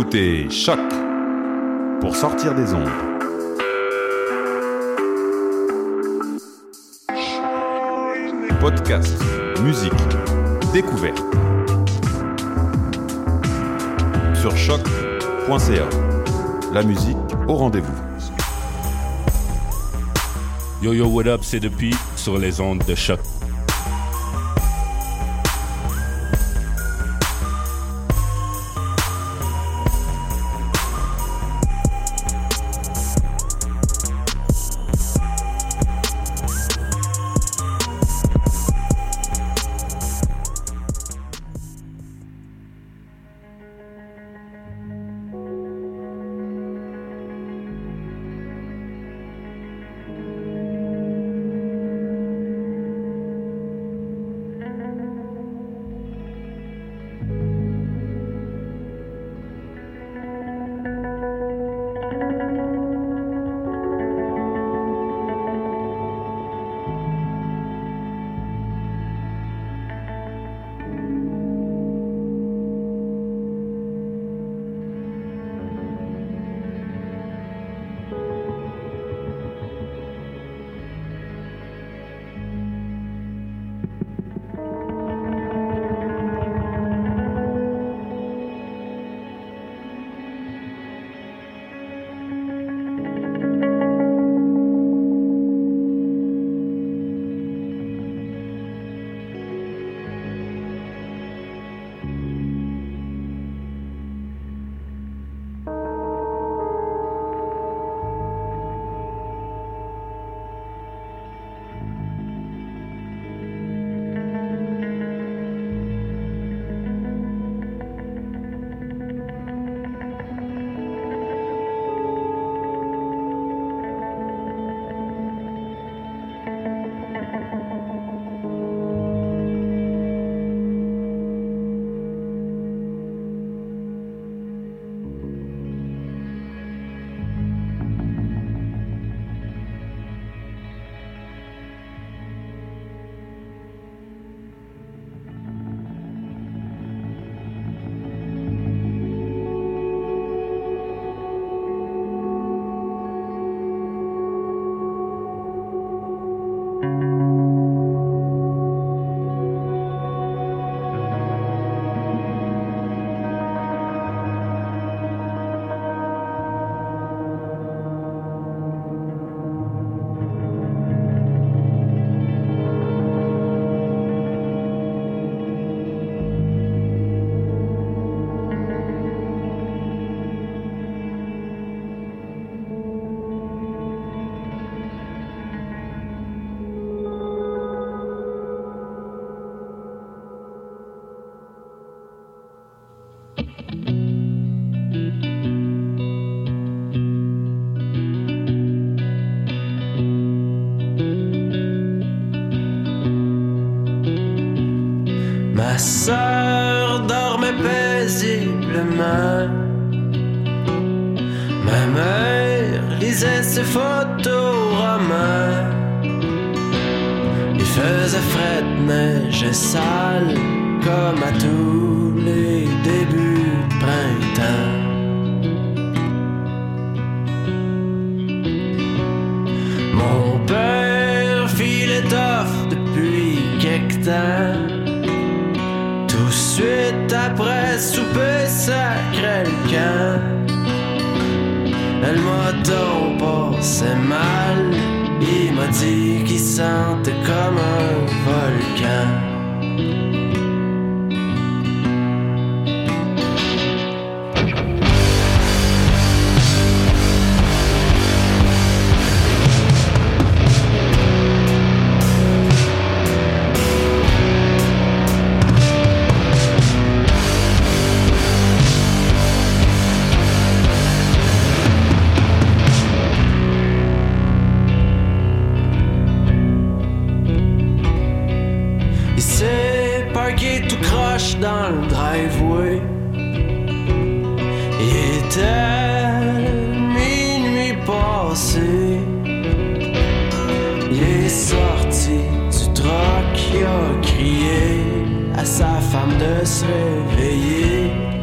Écoutez Choc pour sortir des ondes. Podcast, musique, découverte. Sur choc.ca. La musique au rendez-vous. Yo yo, what up, c'est depuis sur les ondes de choc. A crié à sa femme de se réveiller.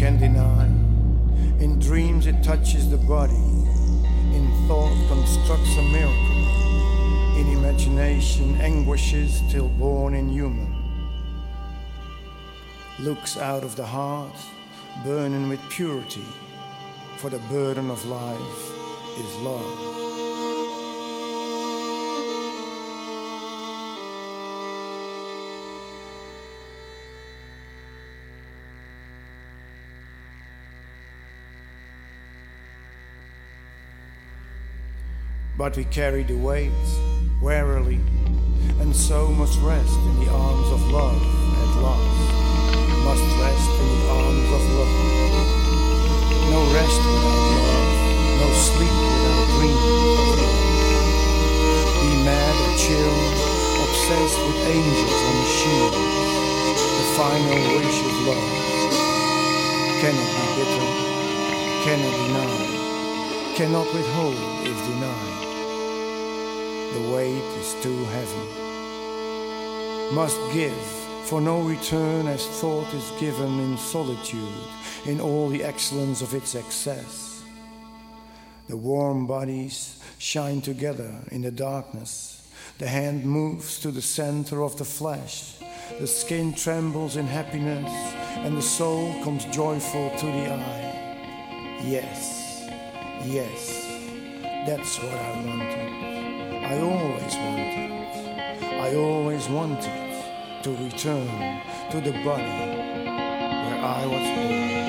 Can deny? In dreams it touches the body, in thought constructs a miracle, in imagination anguishes till born inhuman. Looks out of the heart, burning with purity, for the burden of life is love. But we carry the weight warily, and so must rest in the arms of love at last. Must rest in the arms of love. No rest without love, no sleep without dreams. Be mad or chill, obsessed with angels or machines. The final wish of love cannot be bitter, cannot deny, cannot withhold if denied. The weight is too heavy. Must give, for no return as thought is given in solitude, in all the excellence of its excess. The warm bodies shine together in the darkness. The hand moves to the center of the flesh. The skin trembles in happiness, and the soul comes joyful to the eye. Yes, yes, that's what I wanted. I always wanted. I always wanted to return to the body where I was born.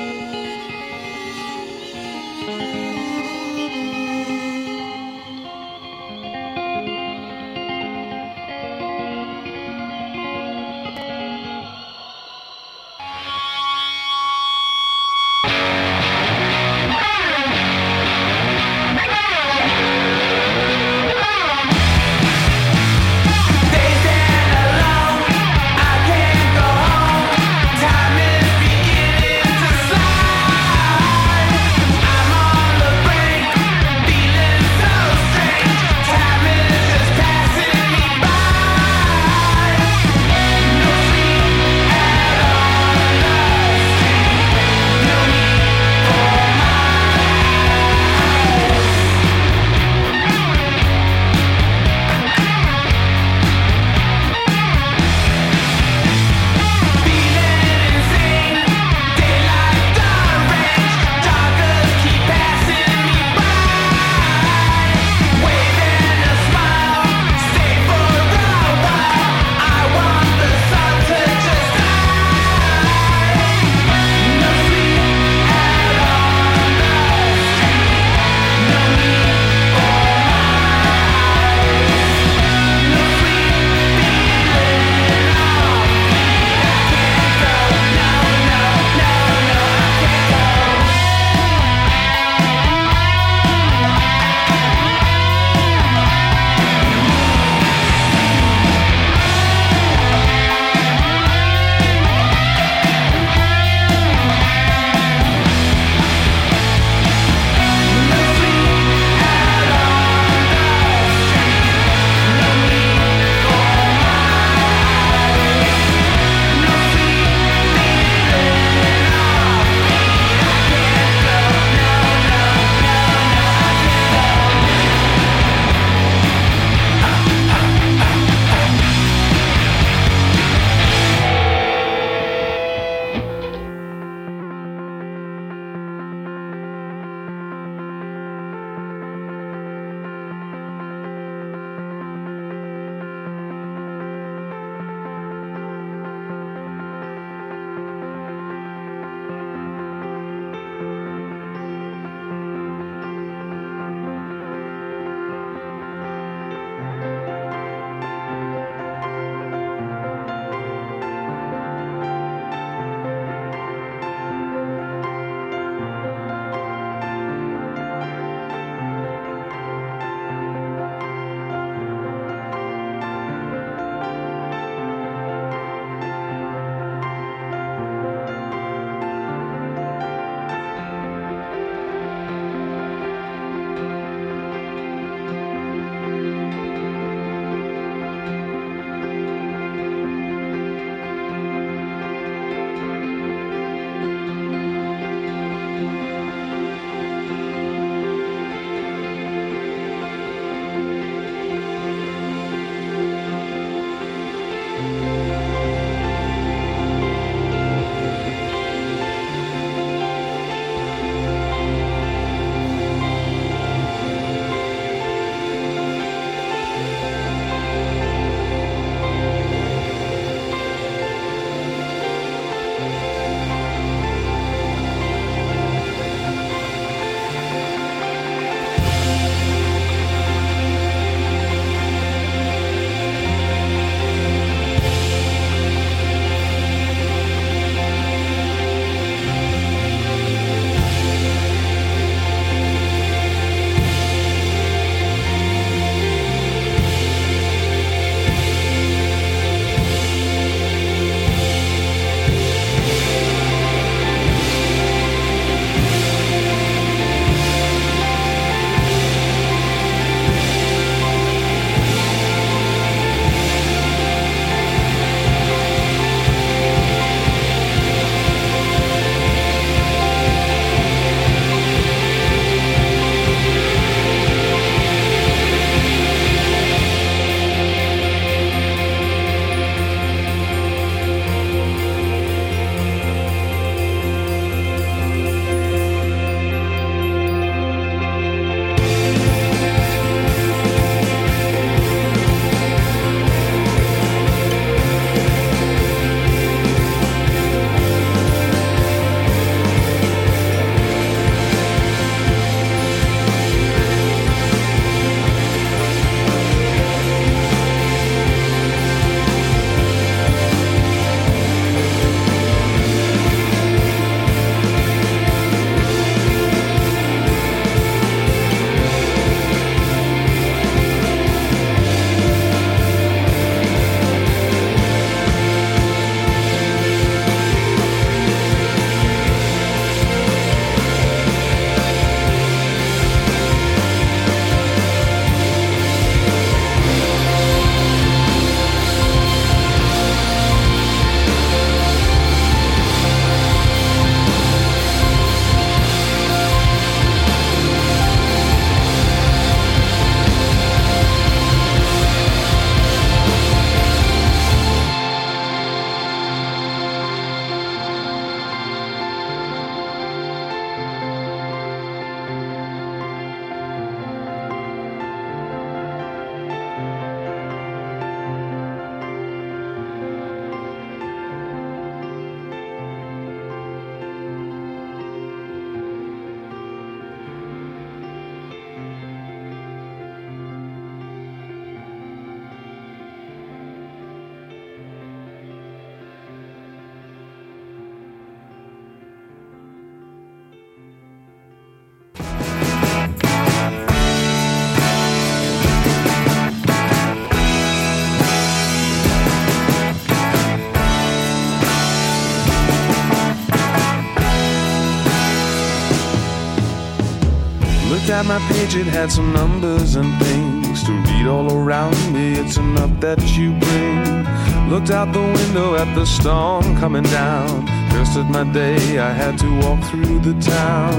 At my page, it had some numbers and things to read all around me. It's enough that you bring. Looked out the window at the storm coming down. Cursed at my day, I had to walk through the town.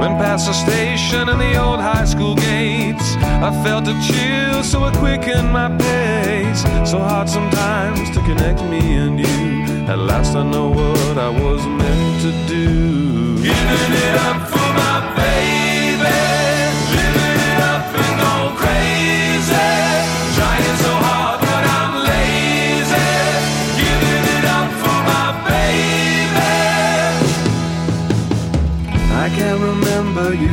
Went past the station and the old high school gates. I felt a chill, so it quickened my pace. So hard sometimes to connect me and you. At last I know what I was meant to do. Giving it up for my baby.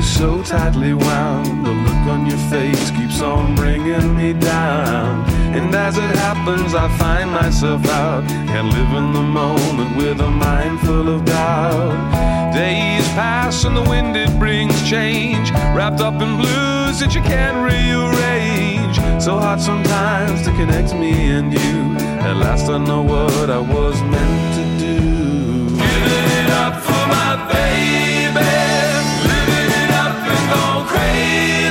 So tightly wound. The look on your face keeps on bringing me down. And as it happens, I find myself out. Can't live in the moment with a mind full of doubt. Days pass and the wind it brings change. Wrapped up in blues that you can't rearrange. So hard sometimes to connect me and you. At last I know what I was meant to do. Giving it up for my baby.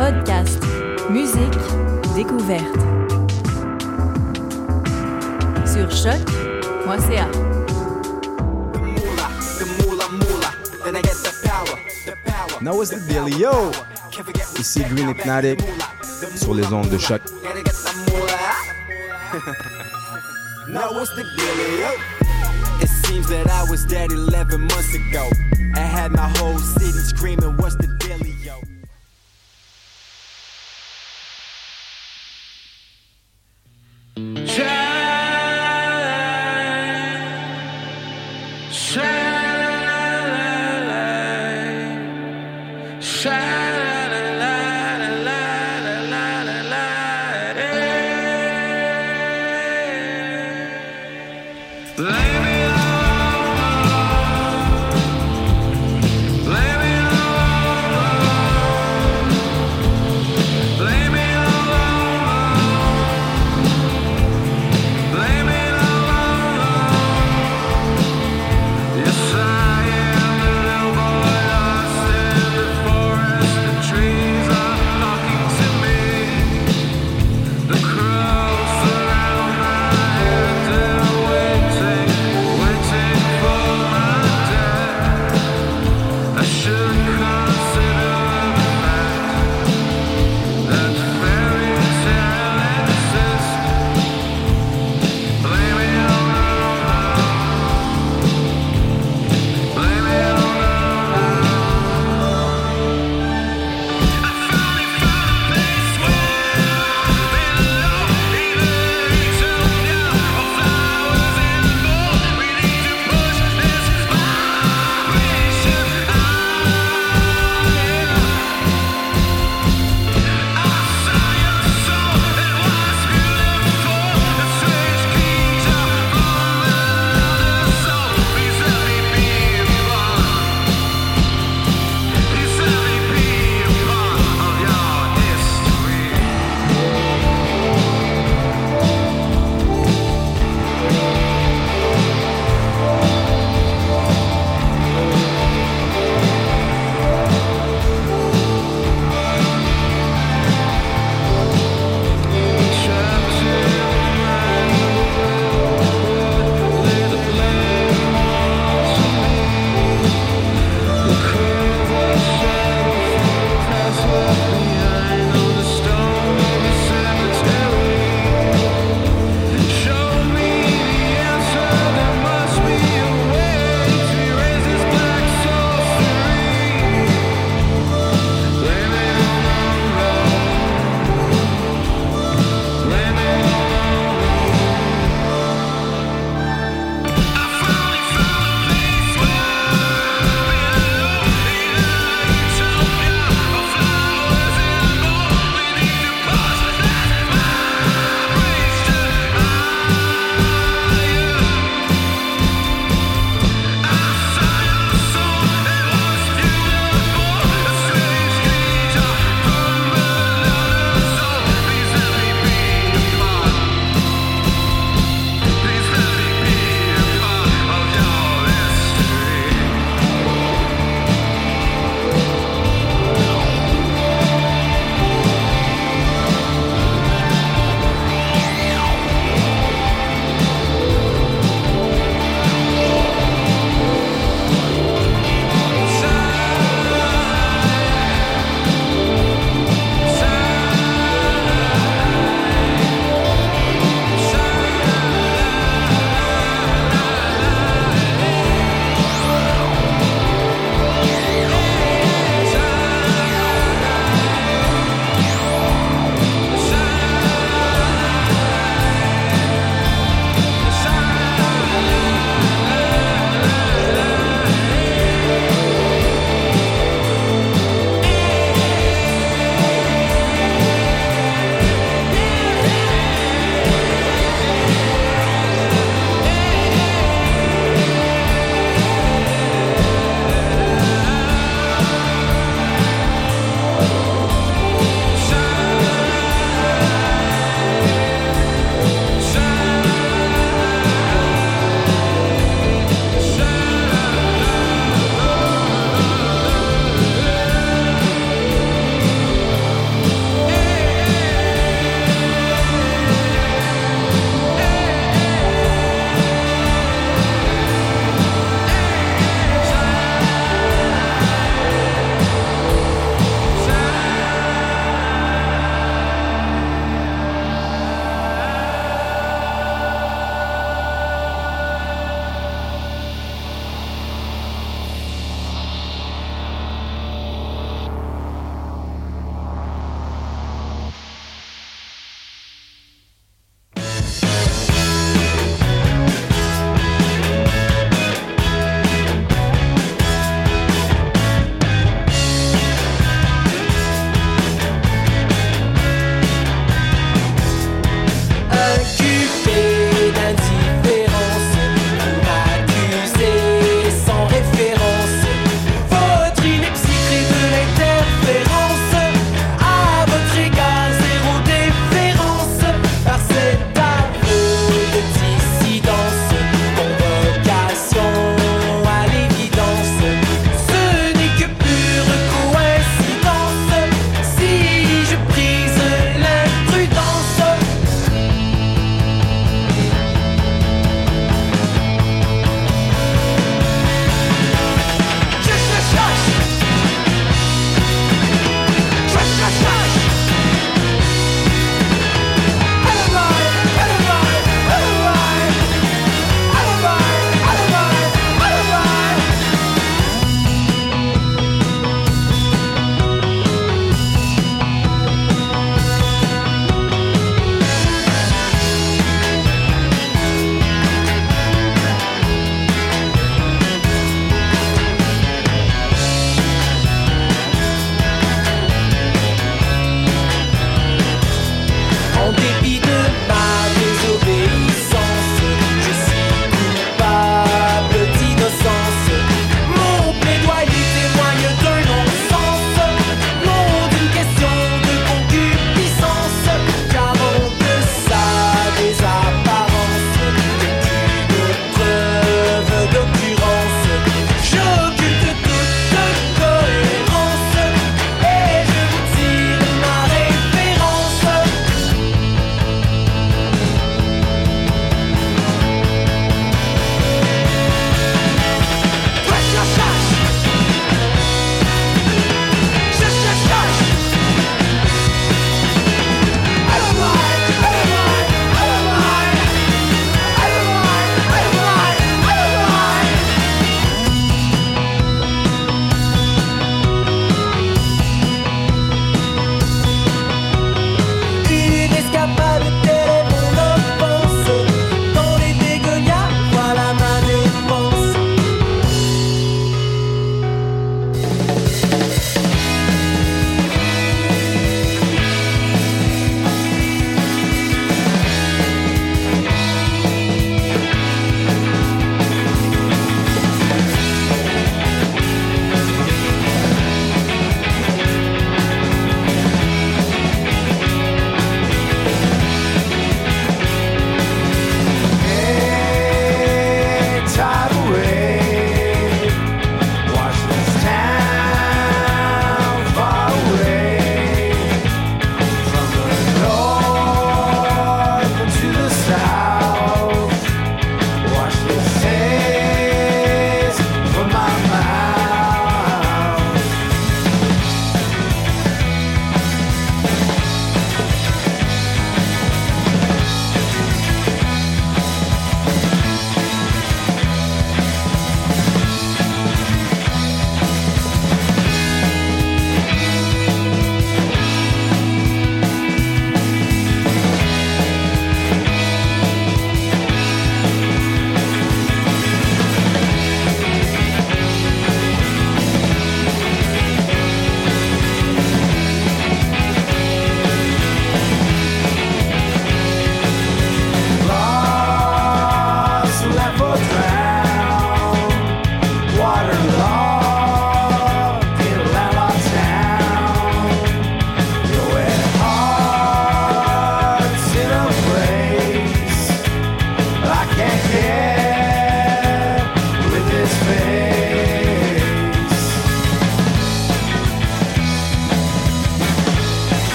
Podcast, musique, découverte. Sur choc.ca. Now what's the deal, yo? Ici Green Hypnotic sur les ondes de choc. Now what's the dealio? It seems that I was dead 11 months ago. I had my whole city screaming, what's the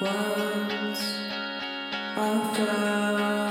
Once I fell.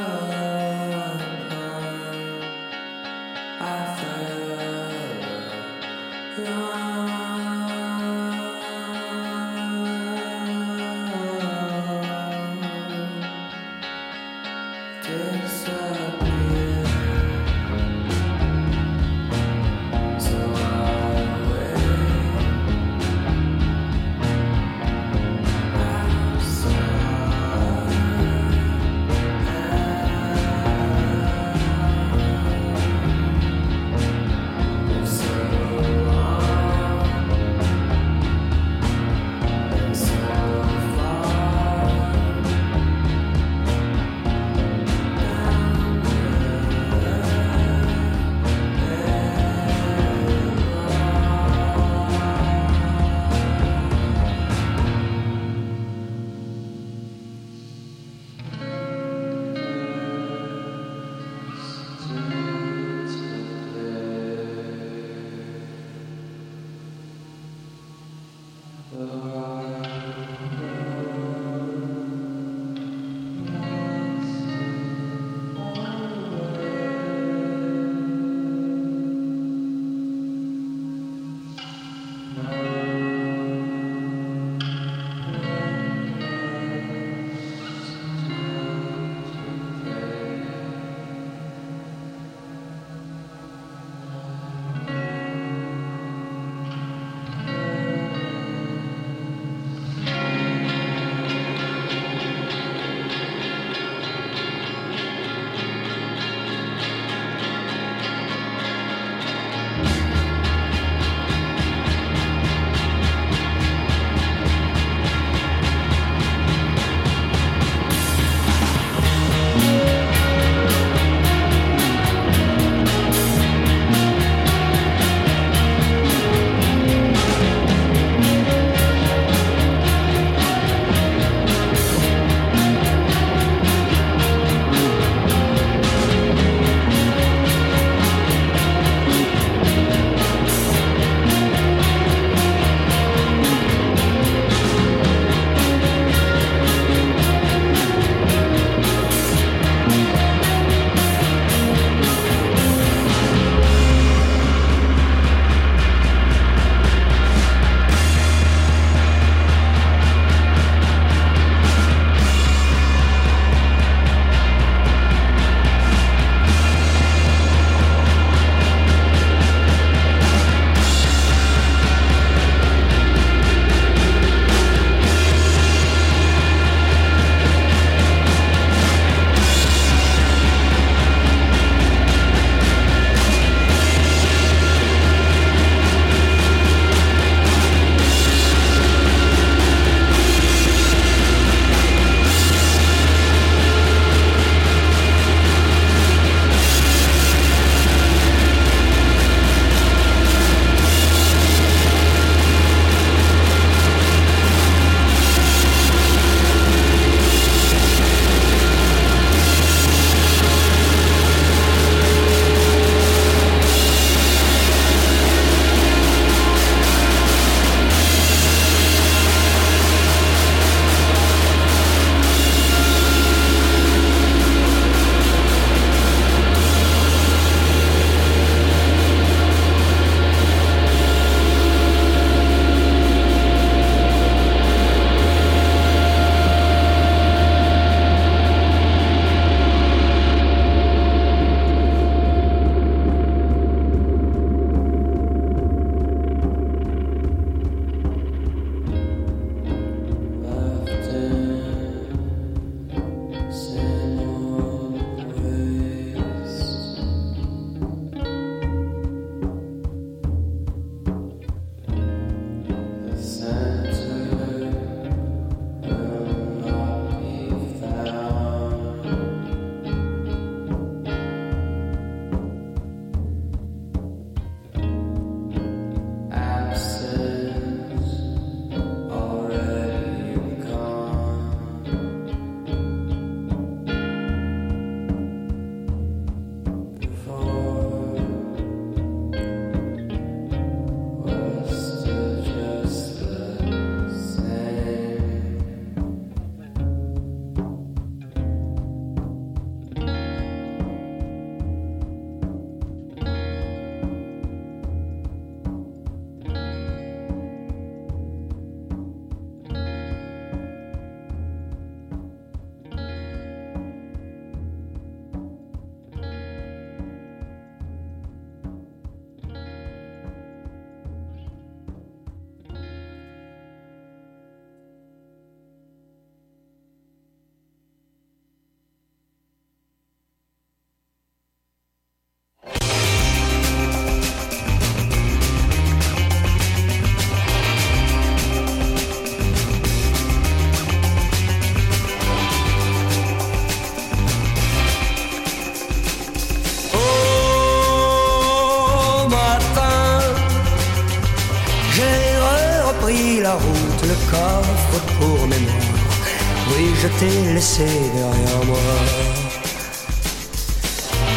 Laissé derrière moi.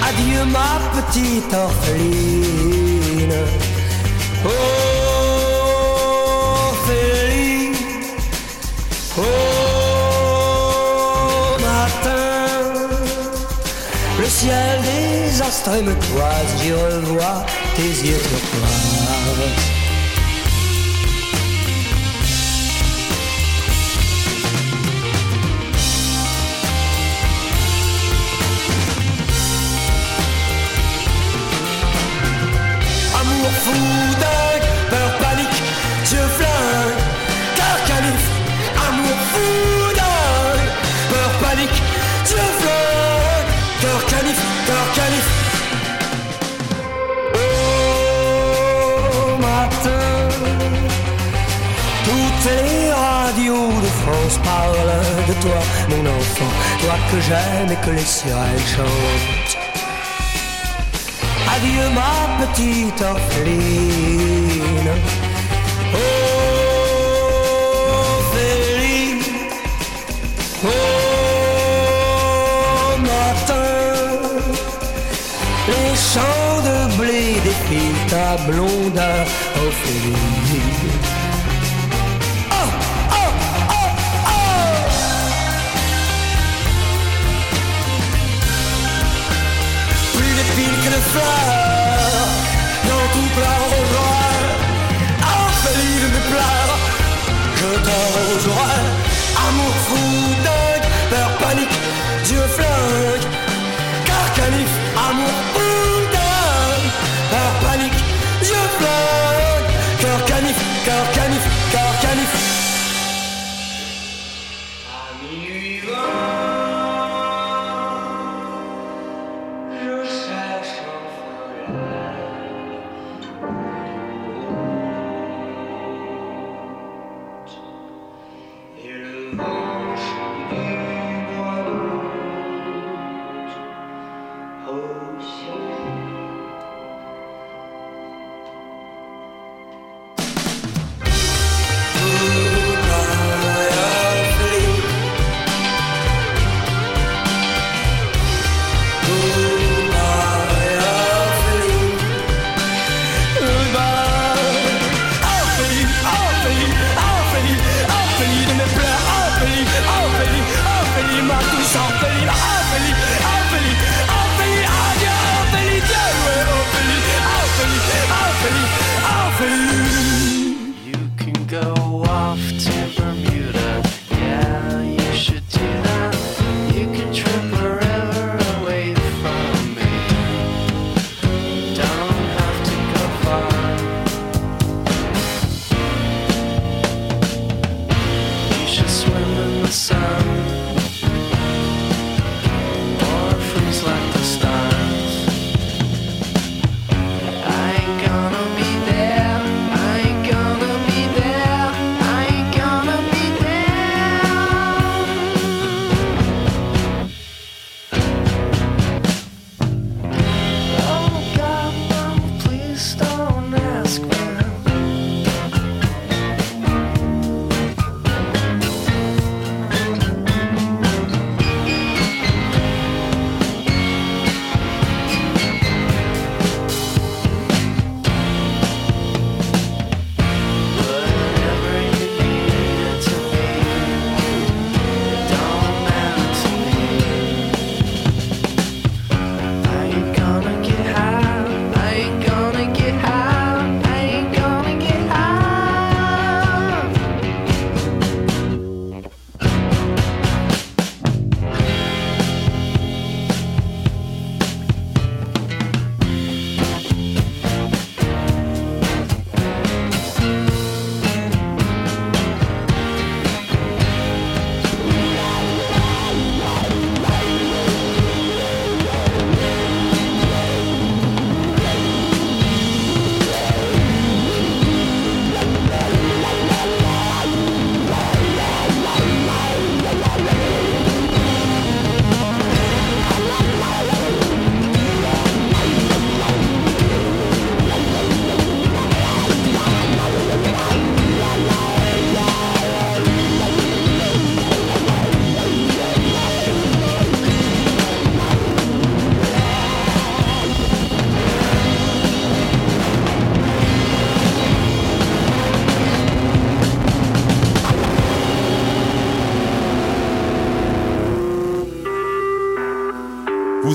Adieu ma petite orpheline. Orpheline. Au matin, le ciel désastré me toise, j'y revois tes yeux turquoise. Parlent de toi, mon enfant, toi que j'aime et que les sirènes chantent. Adieu ma petite orpheline. Ophélie. Au matin, les champs de blé défilent ta blondeur, Ophélie. Fleurs dans tout plein roseau. Orpheline de pleurs, je t'arroserai. Amour fou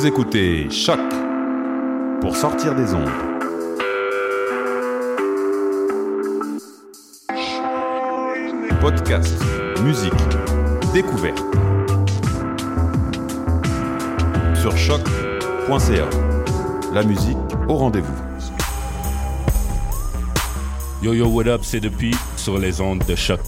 Écoutez Choc pour sortir des ondes. Podcast, musique, découverte. Sur choc.ca. La musique au rendez-vous. Yo yo, what up, c'est depuis sur les ondes de choc.